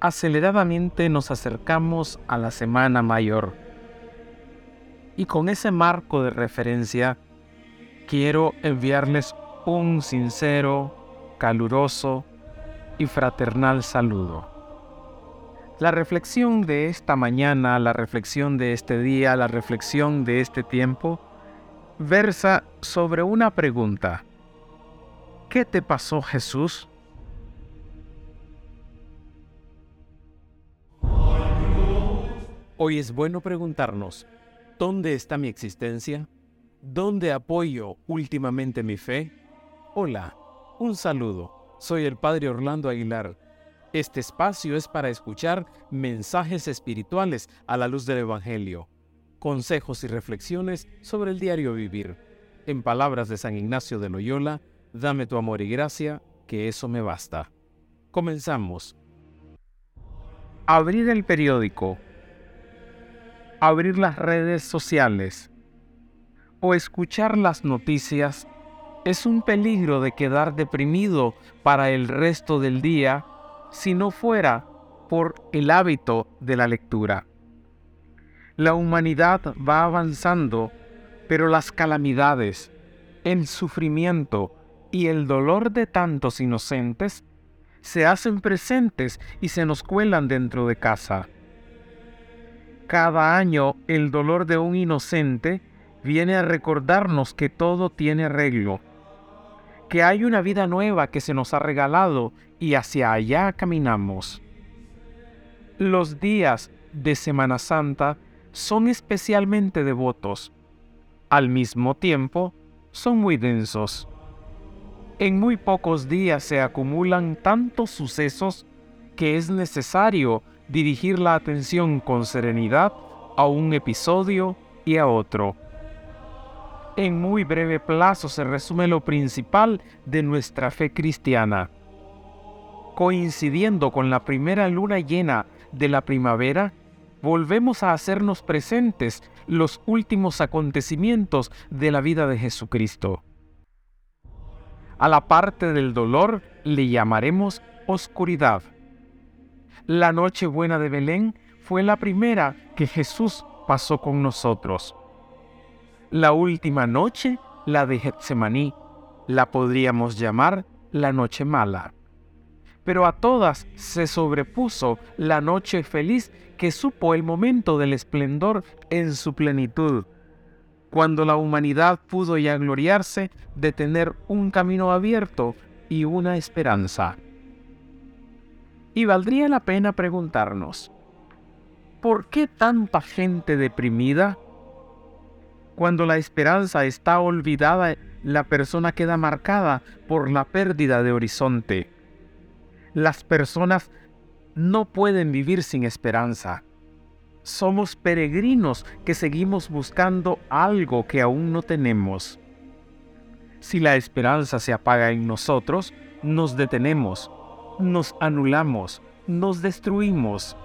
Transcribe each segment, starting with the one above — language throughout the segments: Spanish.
aceleradamente nos acercamos a la Semana Mayor. Y con ese marco de referencia, quiero enviarles un sincero, caluroso y fraternal saludo. La reflexión de esta mañana, la reflexión de este día, la reflexión de este tiempo, versa sobre una pregunta. ¿Qué te pasó Jesús? Hoy es bueno preguntarnos, ¿dónde está mi existencia? ¿Dónde apoyo últimamente mi fe? Hola, un saludo. Soy el Padre Orlando Aguilar. Este espacio es para escuchar mensajes espirituales a la luz del Evangelio, consejos y reflexiones sobre el diario vivir. En palabras de San Ignacio de Loyola, dame tu amor y gracia, que eso me basta. Comenzamos. Abrir el periódico abrir las redes sociales o escuchar las noticias es un peligro de quedar deprimido para el resto del día si no fuera por el hábito de la lectura. La humanidad va avanzando, pero las calamidades, el sufrimiento y el dolor de tantos inocentes se hacen presentes y se nos cuelan dentro de casa. Cada año el dolor de un inocente viene a recordarnos que todo tiene arreglo, que hay una vida nueva que se nos ha regalado y hacia allá caminamos. Los días de Semana Santa son especialmente devotos. Al mismo tiempo, son muy densos. En muy pocos días se acumulan tantos sucesos que es necesario dirigir la atención con serenidad a un episodio y a otro. En muy breve plazo se resume lo principal de nuestra fe cristiana. Coincidiendo con la primera luna llena de la primavera, volvemos a hacernos presentes los últimos acontecimientos de la vida de Jesucristo. A la parte del dolor le llamaremos oscuridad la Nochebuena de Belén fue la primera que Jesús pasó con nosotros. La última noche, la de Getsemaní, la podríamos llamar la noche mala. Pero a todas se sobrepuso la noche feliz que supo el momento del esplendor en su plenitud, cuando la humanidad pudo ya gloriarse de tener un camino abierto y una esperanza. Y valdría la pena preguntarnos, ¿por qué tanta gente deprimida? Cuando la esperanza está olvidada, la persona queda marcada por la pérdida de horizonte. Las personas no pueden vivir sin esperanza. Somos peregrinos que seguimos buscando algo que aún no tenemos. Si la esperanza se apaga en nosotros, nos detenemos nos anulamos, nos destruimos.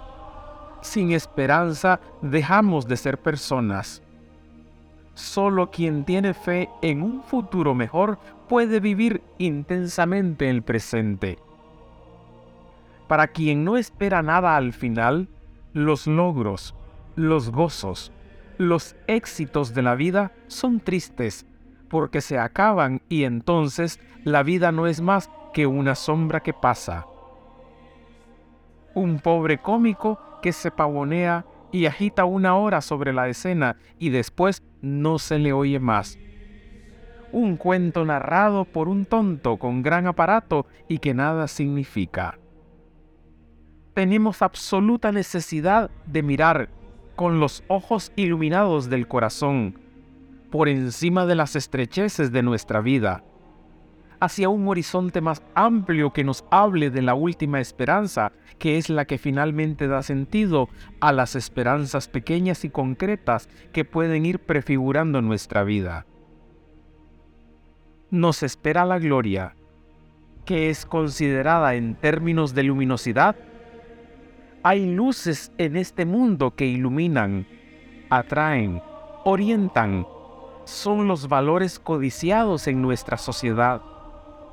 Sin esperanza dejamos de ser personas. Solo quien tiene fe en un futuro mejor puede vivir intensamente el presente. Para quien no espera nada al final, los logros, los gozos, los éxitos de la vida son tristes porque se acaban y entonces la vida no es más que una sombra que pasa. Un pobre cómico que se pavonea y agita una hora sobre la escena y después no se le oye más. Un cuento narrado por un tonto con gran aparato y que nada significa. Tenemos absoluta necesidad de mirar con los ojos iluminados del corazón, por encima de las estrecheces de nuestra vida, hacia un horizonte más amplio que nos hable de la última esperanza, que es la que finalmente da sentido a las esperanzas pequeñas y concretas que pueden ir prefigurando nuestra vida. Nos espera la gloria, que es considerada en términos de luminosidad. Hay luces en este mundo que iluminan, atraen, orientan, son los valores codiciados en nuestra sociedad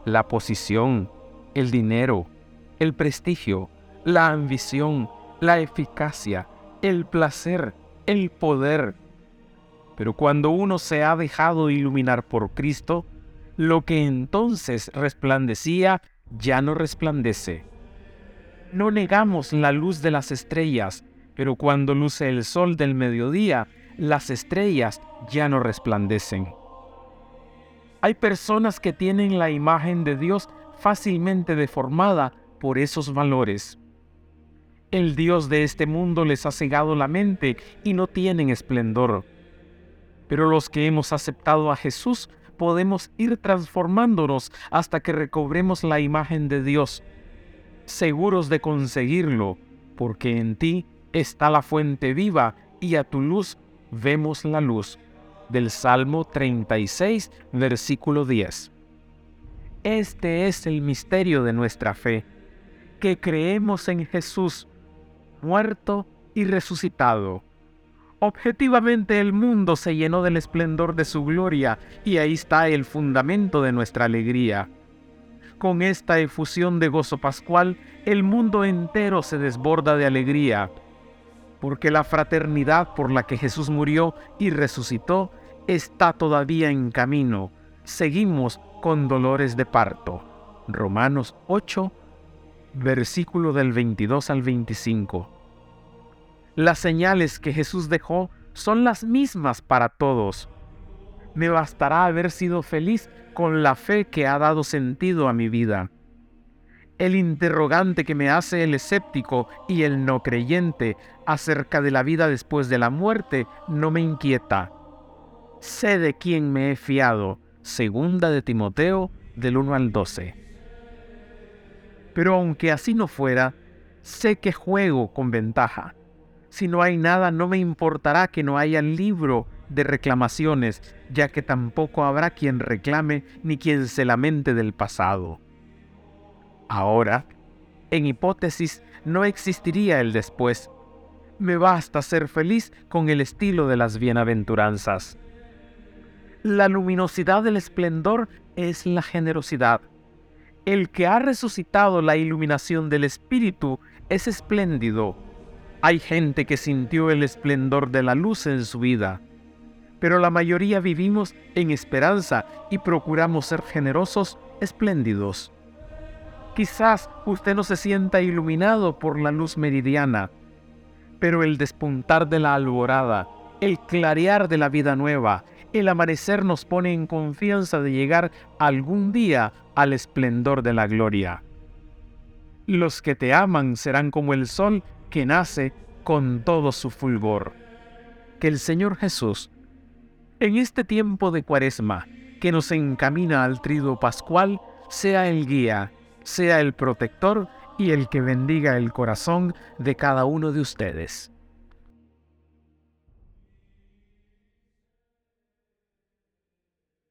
la posición, el dinero, el prestigio, la ambición, la eficacia, el placer, el poder. Pero cuando uno se ha dejado iluminar por Cristo, lo que entonces resplandecía ya no resplandece. No negamos la luz de las estrellas, pero cuando luce el sol del mediodía, las estrellas ya no resplandecen. Hay personas que tienen la imagen de Dios fácilmente deformada por esos valores. El Dios de este mundo les ha cegado la mente y no tienen esplendor. Pero los que hemos aceptado a Jesús podemos ir transformándonos hasta que recobremos la imagen de Dios, seguros de conseguirlo, porque en ti está la fuente viva y a tu luz vemos la luz. Del Salmo 36, versículo 10. Este es el misterio de nuestra fe, que creemos en Jesús, muerto y resucitado. Objetivamente el mundo se llenó del esplendor de su gloria y ahí está el fundamento de nuestra alegría. Con esta efusión de gozo pascual, el mundo entero se desborda de alegría, porque la fraternidad por la que Jesús murió y resucitó está todavía en camino. Seguimos con dolores de parto. Romanos 8, versículo del 22 al 25. Las señales que Jesús dejó son las mismas para todos. Me bastará haber sido feliz con la fe que ha dado sentido a mi vida. El interrogante que me hace el escéptico y el no creyente acerca de la vida después de la muerte no me inquieta. Sé de quién me he fiado Segunda de Timoteo del 1 al 12. Pero aunque así no fuera, sé que juego con ventaja. Si no hay nada, no me importará que no haya libro de reclamaciones, ya que tampoco habrá quien reclame ni quien se lamente del pasado. Ahora, en hipótesis, no existiría el después. Me basta ser feliz con el estilo de las bienaventuranzas. La luminosidad del esplendor es la generosidad. El que ha resucitado la iluminación del Espíritu es espléndido. Hay gente que sintió el esplendor de la luz en su vida, pero la mayoría vivimos en esperanza y procuramos ser generosos, espléndidos. Quizás usted no se sienta iluminado por la luz meridiana, pero el despuntar de la alborada, el clarear de la vida nueva, el amanecer nos pone en confianza de llegar algún día al esplendor de la gloria. Los que te aman serán como el sol que nace con todo su fulgor. Que el Señor Jesús, en este tiempo de cuaresma que nos encamina al trido pascual, sea el guía, sea el protector y el que bendiga el corazón de cada uno de ustedes.